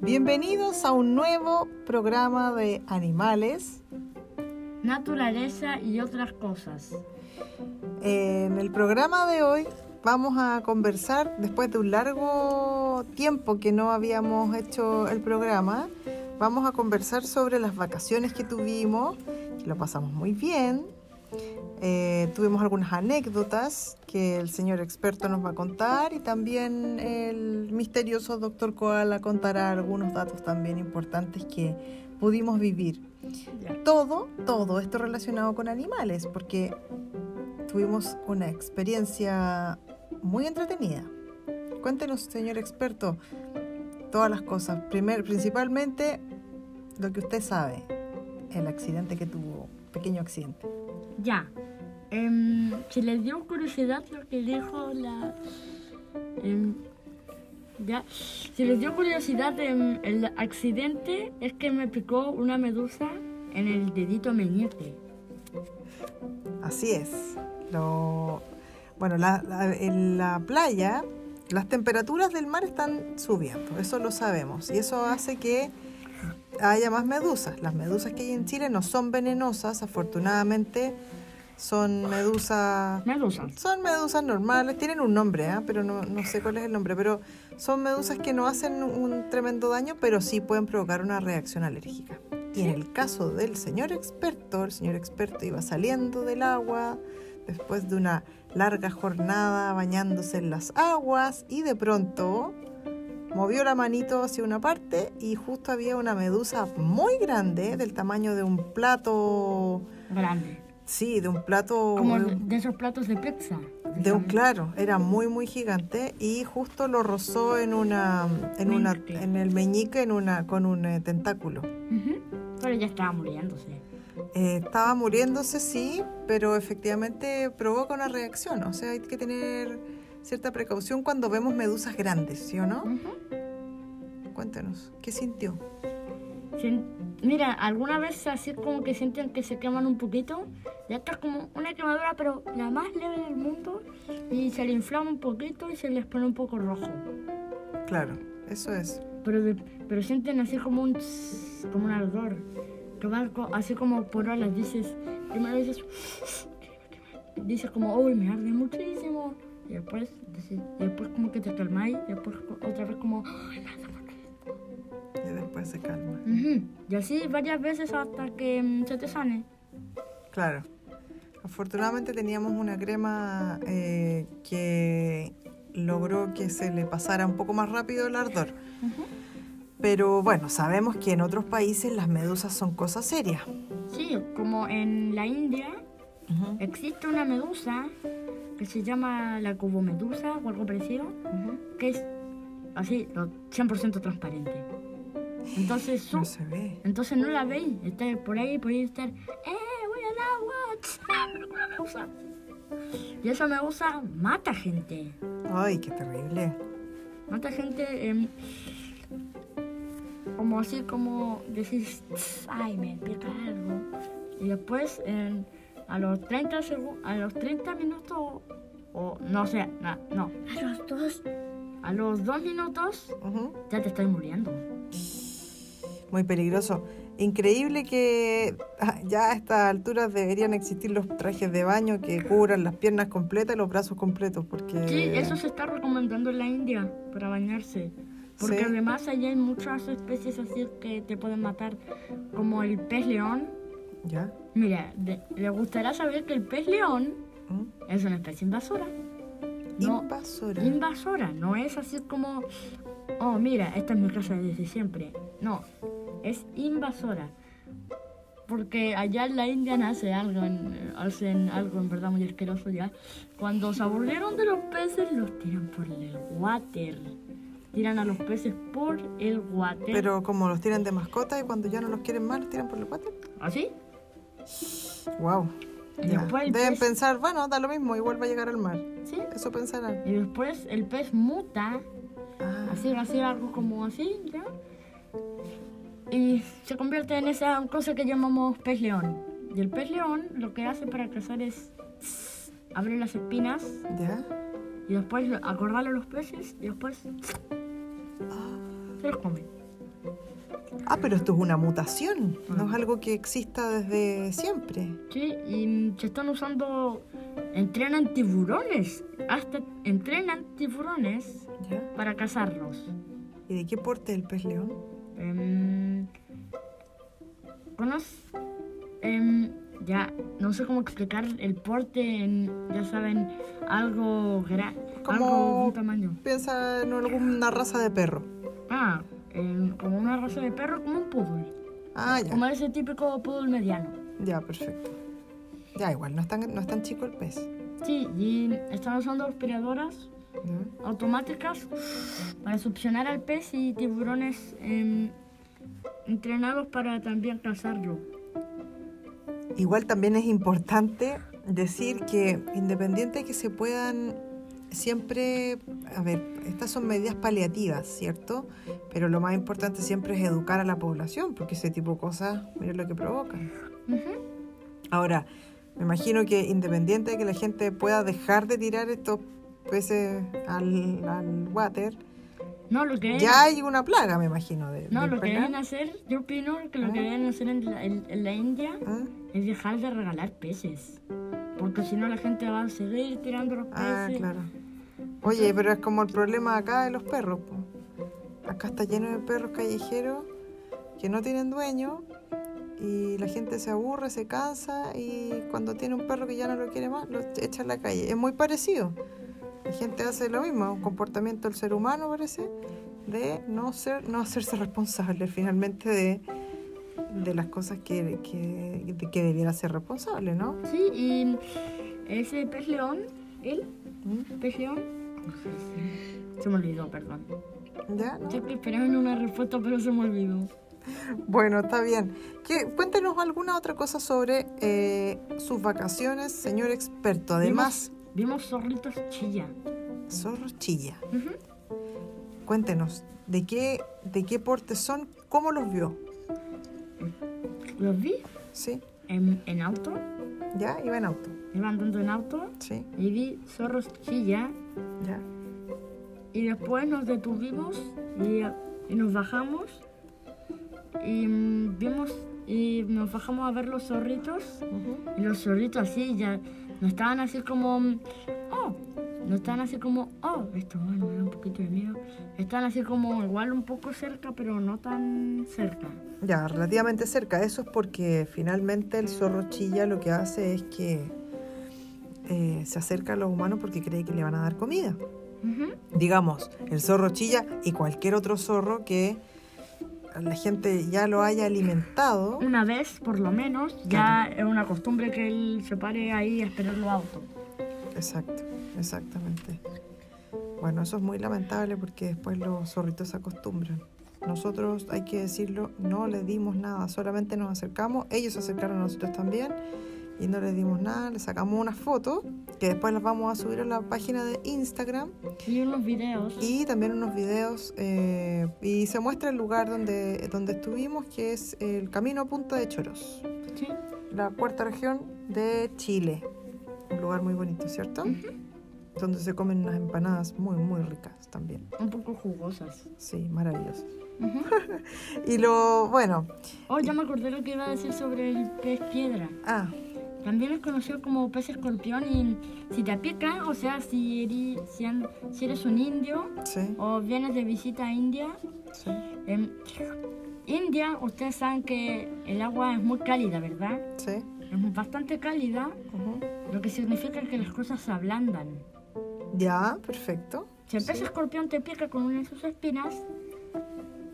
Bienvenidos a un nuevo programa de animales. Naturaleza y otras cosas. En el programa de hoy vamos a conversar, después de un largo tiempo que no habíamos hecho el programa, vamos a conversar sobre las vacaciones que tuvimos, lo pasamos muy bien, eh, tuvimos algunas anécdotas que el señor experto nos va a contar y también el misterioso doctor Koala contará algunos datos también importantes que pudimos vivir. Todo, todo esto relacionado con animales, porque tuvimos una experiencia muy entretenida. Cuéntenos, señor experto, todas las cosas. Primer, principalmente lo que usted sabe, el accidente que tuvo, pequeño accidente. Ya. Si les dio curiosidad lo que dijo la... em, ya. Si les dio curiosidad, em, el accidente es que me picó una medusa en el dedito meñique. Así es. Lo, bueno, la- la- en la playa las temperaturas del mar están subiendo, eso lo sabemos, y eso hace que haya más medusas. Las medusas que hay en Chile no son venenosas, afortunadamente son medusas... Medusa. Son medusas normales, tienen un nombre, ¿ah? pero no, no sé cuál es el nombre, pero son medusas que no hacen un tremendo daño, pero sí pueden provocar una reacción alérgica. Y en el caso del señor experto, el señor experto iba saliendo del agua después de una larga jornada bañándose en las aguas y de pronto movió la manito hacia una parte y justo había una medusa muy grande del tamaño de un plato, Grande. sí, de un plato... Como de esos platos de pizza. de un claro, era muy muy gigante y justo lo rozó en una en una en el meñique en una con un eh, tentáculo. Ujú. Pero ya estaba muriéndose. Eh, estaba muriéndose sí, pero efectivamente provoca una reacción, o sea, hay que tener cierta precaución cuando vemos medusas grandes, ¿sí o no? Ujú. Cuéntanos, ¿qué sintió? Mira, alguna vez así como que sienten que se queman un poquito, ya está como una quemadura, pero la más leve del mundo, y se le inflama un poquito y se les pone un poco rojo. Claro, eso es. Pero, pero sienten así como un tss, como un ardor, que va así como por horas, dices, primero dices, dices como, uy, me arde muchísimo, y después, después como que te calmáis, y después otra vez como. Y después se calma. Ujú. Y así varias veces hasta que mm, se te sane. Claro. Afortunadamente teníamos una crema eh, que logró que se le pasara un poco más rápido el ardor. Pero bueno, sabemos que en otros países las medusas son cosas serias. Sí, como en la India existe una medusa que se llama la cubomedusa o algo parecido, que es así, lo- 100% transparente. Entonces, su- No se ve. entonces no la veis, está por ahí, podéis estar, ¡eh, voy al agua! ¡Tss! ¡Ah, una medusa! Y esa medusa mata gente. Ay, qué terrible. Mata gente em, como así como decís, "Tss, ay, me pica algo. Y después em, a los 30 segu- a los 30 minutos o no sé, na- no, a los dos a los dos minutos Ujú. ya te estás muriendo. Muy peligroso. Increíble que ah, ya a estas alturas deberían existir los trajes de baño que cubran las piernas completas y los brazos completos, porque... Sí, eso se está recomendando en la India para bañarse. Porque Sí. además allá hay muchas especies así que te pueden matar, como el pez león. ¿Ya? Mira, de- le gustará saber que el pez león ¿Mm? es una especie invasora. No, Invasora. invasora, no es así como, oh, mira, esta es mi casa desde siempre. No, es invasora. Porque allá en la India nace algo, en- hacen algo en verdad muy asqueroso ya. Cuando se aburrieron de los peces, los tiran por el water. Tiran a los peces por el water. Pero como los tiran de mascota y cuando ya no los quieren más, los tiran por el water. ¿Así? Wow. Y después Deben pez- pensar, bueno, da lo mismo, igual va a llegar al mar. ¿Sí? Eso pensarán. Y después el pez muta Ah, así, así, algo como así, ¿ya? Y se convierte en esa cosa que llamamos pez león. Y el pez león lo que hace para cazar es abre las espinas ¿Ya? y después acorralan a los peces y después se los comen. Ah, pero esto es una mutación, no es algo que exista desde siempre. Sí, y se están usando, entrenan tiburones, hasta entrenan tiburones ¿Ya? para cazarlos. ¿Y de qué porte el pez león? Em, ¿Conoces? Em, ya, no sé cómo explicar el porte en, ya saben, algo grande, Como- algo de un tamaño. Piensa en alguna raza de perro. Ah, como una raza de perro, como un poodle. Ah, ya. Como ese típico poodle mediano. Ya, perfecto. Ya, igual, no es tan, no es tan chico el pez. Sí, y están usando aspiradoras ¿no? automáticas para succionar al pez y tiburones em, entrenados para también cazarlo. Igual también es importante decir que independiente de que se puedan siempre, a ver, estas son medidas paliativas, ¿cierto? Pero lo más importante siempre es educar a la población, porque ese tipo de cosas, miren lo que provocan. Ahora, me imagino que independiente de que la gente pueda dejar de tirar estos peces al, al water, No, lo que ya hay una plaga, me imagino. De, No, de lo que deben hacer, yo opino que lo que Ah. deben hacer en la, en- en la India ¿Ah? es dejar de regalar peces. Porque si no la gente va a seguir tirando los Ah, peces. claro. Oye, pero es como el problema acá de los perros. Acá está lleno de perros callejeros que no tienen dueño y la gente se aburre, se cansa y cuando tiene un perro que ya no lo quiere más, lo echa a la calle. Es muy parecido. La gente hace lo mismo, un comportamiento del ser humano parece, de no ser, no hacerse responsable finalmente de, de las cosas que, que, que debiera ser responsable, ¿no? Sí, y ese pez león, pez león, se me olvidó, perdón. ¿Ya? Sé que esperaban una respuesta, pero se me olvidó. Bueno, está bien. ¿Qué- cuéntenos alguna otra cosa sobre eh, sus vacaciones, señor experto. Además, Vimos, vimos zorritos chilla. zorro chilla. Ujú. Cuéntenos, ¿de qué, ¿de qué porte son? ¿Cómo los vio? Los vi ¿Sí? en, en auto, ¿Ya? Iba en auto. Iba andando en auto ¿Sí? y vi zorros chilla ¿Ya? Y después nos detuvimos y, y nos bajamos y mm, vimos y nos bajamos a ver los zorritos Ujú. y los zorritos así ya no estaban así como mm, oh no estaban así como oh esto bueno me da un poquito de miedo estaban así como igual un poco cerca pero no tan cerca Ya, relativamente cerca. Eso es porque finalmente el zorro chilla lo que hace es que eh, se acerca a los humanos porque cree que le van a dar comida. Digamos, el zorro chilla y cualquier otro zorro que la gente ya lo haya alimentado. una vez por lo menos ya es una costumbre que él se pare ahí a esperar los autos Exacto, exactamente. Bueno, eso es muy lamentable porque después los zorritos se acostumbran. Nosotros, hay que decirlo, no les dimos nada, solamente nos acercamos, ellos se acercaron a nosotros también y no les dimos nada, les sacamos unas fotos que después las vamos a subir a la página de Instagram. Y unos videos. Y también unos videos eh, y se muestra el lugar donde, donde estuvimos que es el camino a Punta de Choros. Sí. La cuarta región de Chile. Un lugar muy bonito cierto donde se comen unas empanadas muy muy ricas también. Un poco jugosas. Sí maravillosas. Y lo bueno Oh, ya me acordé lo que iba a decir sobre el pez piedra. ah También es conocido como pez escorpión y si te pica, o sea, si eres, si eres un indio sí o vienes de visita a India, sí en India, ustedes saben que el agua es muy cálida, ¿verdad? sí Es bastante cálida, ujú. lo que significa que las cosas se ablandan. ya perfecto Si el pez escorpión te pica con una de sus espinas,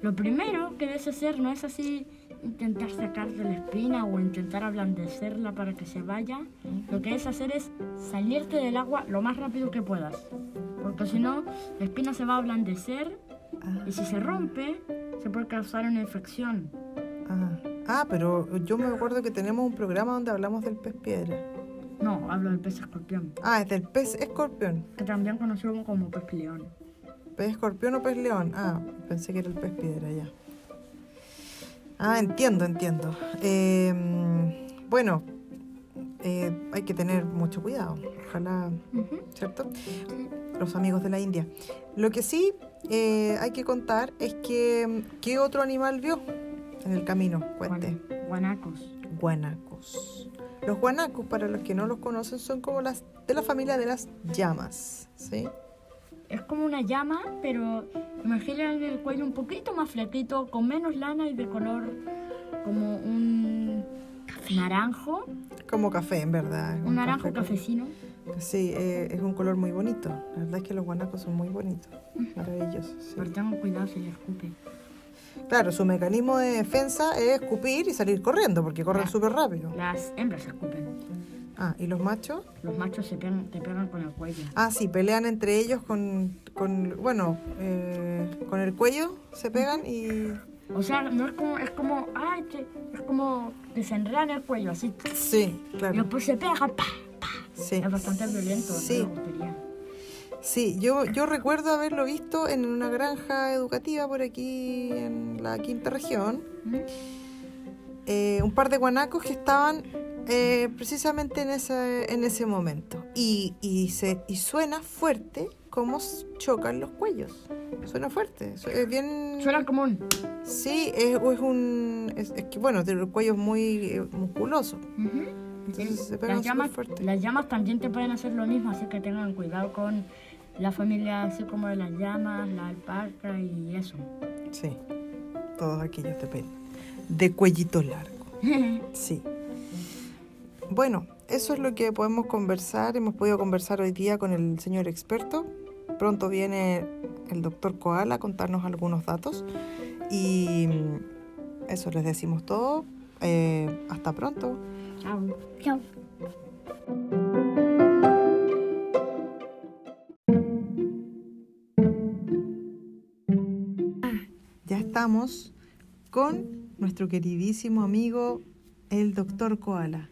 lo primero que debes hacer no es así intentar sacarte la espina o intentar ablandecerla para que se vaya. Lo que debes hacer es salirte del agua lo más rápido que puedas. Porque si no, la espina se va a ablandecer y si se rompe, se puede causar una infección. ah. Ah, pero yo me acuerdo que tenemos un programa donde hablamos del pez piedra No, hablo del pez escorpión, ah es del pez escorpión que también conocido como pez león. ¿Pez escorpión o pez león? Ah, pensé que era el pez piedra ya. Ah, entiendo, entiendo. Eh, bueno, eh, hay que tener mucho cuidado. Ojalá. ¿cierto? los amigos de la India. Lo que sí eh, hay que contar es que ¿qué otro animal vio en el camino? Cuente. Guan- Guanacos. Guanacos. Los guanacos, para los que no los conocen, son como las de la familia de las llamas, ¿sí? Es como una llama, pero imaginen el cuello un poquito más flaquito, con menos lana y de color como un naranjo, Como café, en verdad. un naranjo café- cafecino. Sí, eh, es un color muy bonito. La verdad es que los guanacos son muy bonitos, maravillosos. sí. Pero tengan cuidado si le escupe. Claro, su mecanismo de defensa es escupir y salir corriendo, porque corren súper rápido. Las hembras escupen. Ah, ¿y los machos? Los machos se pegan, te pegan con el cuello. Ah, sí, pelean entre ellos con, con bueno, eh, con el cuello, se pegan y... O sea, no es como, es como, te- es como desenredan el cuello, así. Sí, Y claro. después se pegan, pa. Sí, Es bastante violento, Sí. sí yo, yo recuerdo haberlo visto en una granja educativa por aquí en la quinta región. Eh, un par de guanacos que estaban eh, precisamente en ese, en ese momento. Y, y, se, y suena fuerte cómo chocan los cuellos. Suena fuerte. Es bien... Suena como un... Sí, es, es un... Es, es que bueno, tiene el cuello muy eh, musculoso. Ujú. Entonces se pegan Las llamas, fuerte. las llamas también te pueden hacer lo mismo, así que tengan cuidado con la familia así como de las llamas, la alpaca y eso. Sí, todos aquellos de pelo. De cuellito largo. Sí. Bueno, eso es lo que podemos conversar. Hemos podido conversar hoy día con el señor experto. Pronto viene el doctor Koala a contarnos algunos datos. Y eso les decimos todo. Eh, hasta pronto. Chao. Chao. Ya estamos con nuestro queridísimo amigo, el doctor Koala.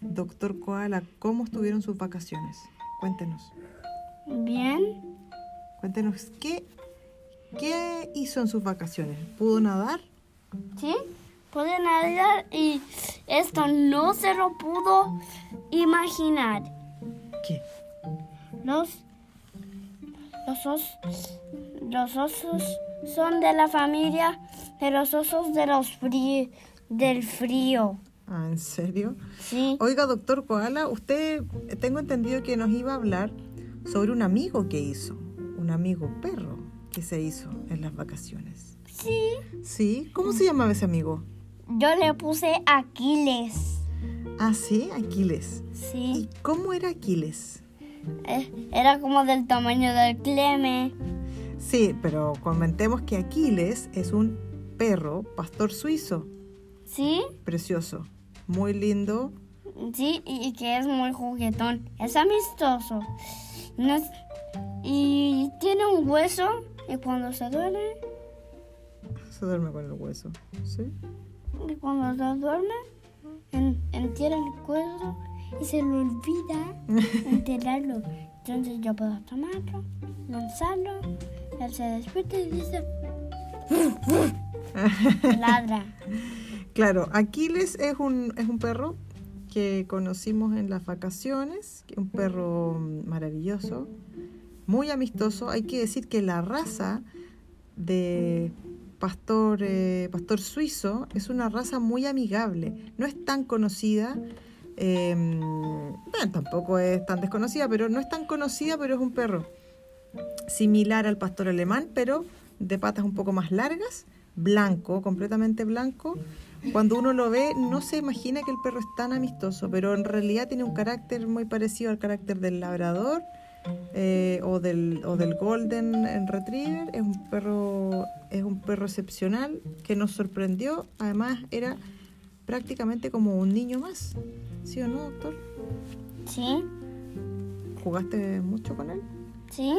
Doctor Koala, ¿cómo estuvieron sus vacaciones? Cuéntenos. Bien. Cuéntenos, ¿qué, qué hizo en sus vacaciones? ¿Pudo nadar? ¿Sí? Pude nadar y esto no se lo pudo imaginar. ¿Qué? Los, los, os- los osos son de la familia de los osos de los frí- del frío. Ah, ¿en serio? Sí. Oiga, doctor Koala, usted tengo entendido que nos iba a hablar sobre un amigo que hizo, un amigo perro que se hizo en las vacaciones. Sí. ¿Sí? ¿Cómo se llamaba ese amigo? Yo le puse Aquiles. Ah, sí, Aquiles. ¿Y Sí. cómo era Aquiles? Eh, Era como del tamaño del Cleme. Sí, pero comentemos que Aquiles es un perro pastor suizo, Sí. precioso, muy lindo. Sí, y que es muy juguetón. Es amistoso. No es- y tiene un hueso y cuando se duerme, Se duerme con el hueso, ¿sí? y cuando se duerme, en, entierra el hueso y se le olvida enterrarlo. Entonces yo puedo tomarlo, lanzarlo, él se despierta y dice... Ladra. Claro, Aquiles es un, es un perro que conocimos en las vacaciones, un perro maravilloso, muy amistoso. Hay que decir que la raza de pastor, eh, pastor suizo es una raza muy amigable, no es tan conocida. eh, bueno, tampoco es tan desconocida, pero no es tan conocida, pero es un perro similar al pastor alemán, pero de patas un poco más largas, blanco, completamente blanco. Cuando uno lo ve, no se imagina que el perro es tan amistoso, pero en realidad tiene un carácter muy parecido al carácter del labrador eh, o, del, o del golden retriever. Es un perro, es un perro excepcional que nos sorprendió. Además, era prácticamente como un niño más. ¿Sí o no, doctor? ¿Sí? ¿Jugaste mucho con él? ¿Sí?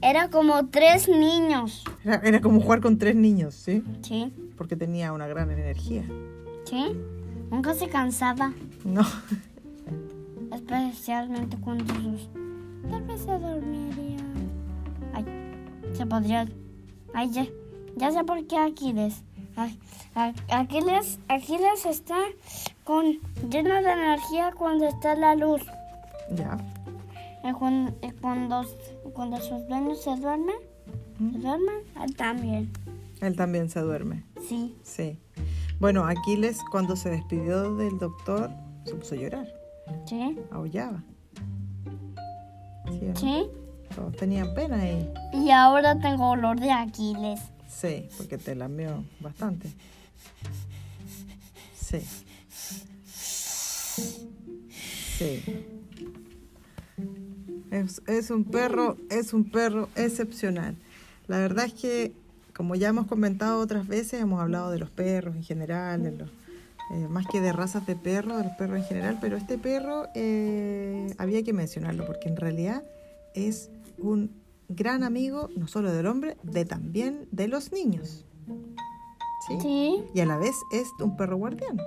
Era como tres niños. Era, era como jugar con tres niños, ¿sí? ¿Sí? Porque tenía una gran energía. ¿Sí? Nunca se cansaba. No, Especialmente cuando sus... Tal vez se dormiría. Ay, se podría... Ay, ya, ya sé por qué Aquiles. Aquiles, Aquiles está con lleno de energía cuando está la luz. ya. Y cuando, y cuando, cuando sus dueños se duermen, se duermen, él también. Él también se duerme. Sí. Sí. Bueno, Aquiles cuando se despidió del doctor se puso a llorar, Sí. aullaba. ¿Sí? Sí. Todos tenían pena ahí. Y ahora tengo olor de Aquiles. Sí, porque te lamió bastante. Sí. Sí. Es, es un perro, es un perro excepcional. La verdad es que, como ya hemos comentado otras veces, hemos hablado de los perros en general, de los, eh, más que de razas de perros, de los perros en general, pero este perro eh, había que mencionarlo porque en realidad es un gran amigo, no solo del hombre, de también de los niños. ¿Sí? Sí. Y a la vez es un perro guardián,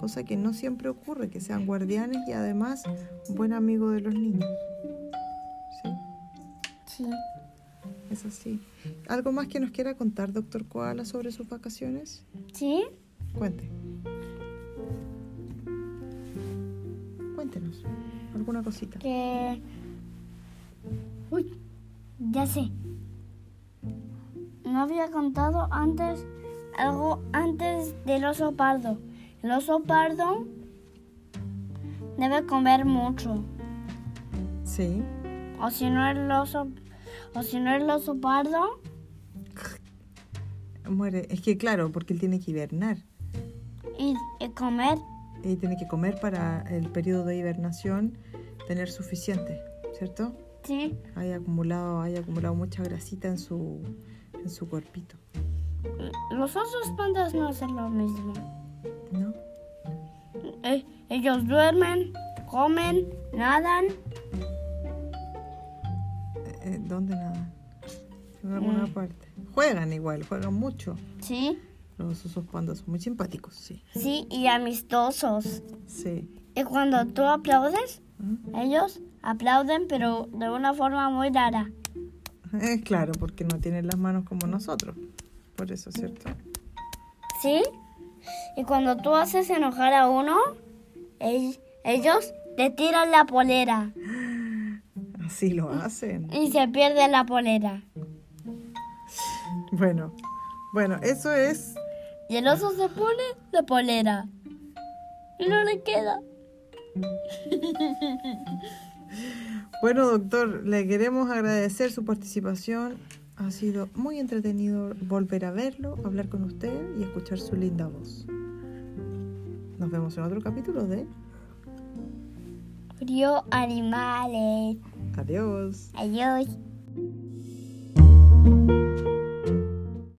cosa que no siempre ocurre, que sean guardianes y además un buen amigo de los niños. ¿Sí? Es así. ¿Algo más que nos quiera contar, doctor Koala, sobre sus vacaciones? Sí. Cuente. Cuéntenos alguna cosita. Que. Uy, ya sé. No había contado antes algo antes del oso pardo. El oso pardo debe comer mucho. Sí. O si no el oso, o si no el oso pardo, Muere. Es que claro, porque él tiene que hibernar. y, y comer, Y tiene que comer para el periodo de hibernación tener suficiente, ¿cierto? sí. Hay acumulado, hay acumulado mucha grasita en su, en su cuerpito, Los osos pandas no hacen lo mismo. ¿no? Eh, ellos duermen, comen, nadan. Eh, ¿Dónde nada? En alguna Mm. parte. Juegan igual, juegan mucho. Sí, Los osos pandas son muy simpáticos, sí. sí, y amistosos. Sí. Y cuando tú aplaudes, ¿Mm? ellos aplauden, pero de una forma muy rara. Es claro, porque no tienen las manos como nosotros. Por eso, ¿cierto? ¿Sí? Y cuando tú haces enojar a uno, ell- ellos te tiran la polera Así lo hacen. y se pierde la polera. Bueno, bueno, eso es Y el oso se pone la polera. Y no le queda. Bueno, doctor, le queremos agradecer su participación. Ha sido muy entretenido volver a verlo, hablar con usted y escuchar su linda voz. Nos vemos en otro capítulo de Frío animales. Adeus. Adeus.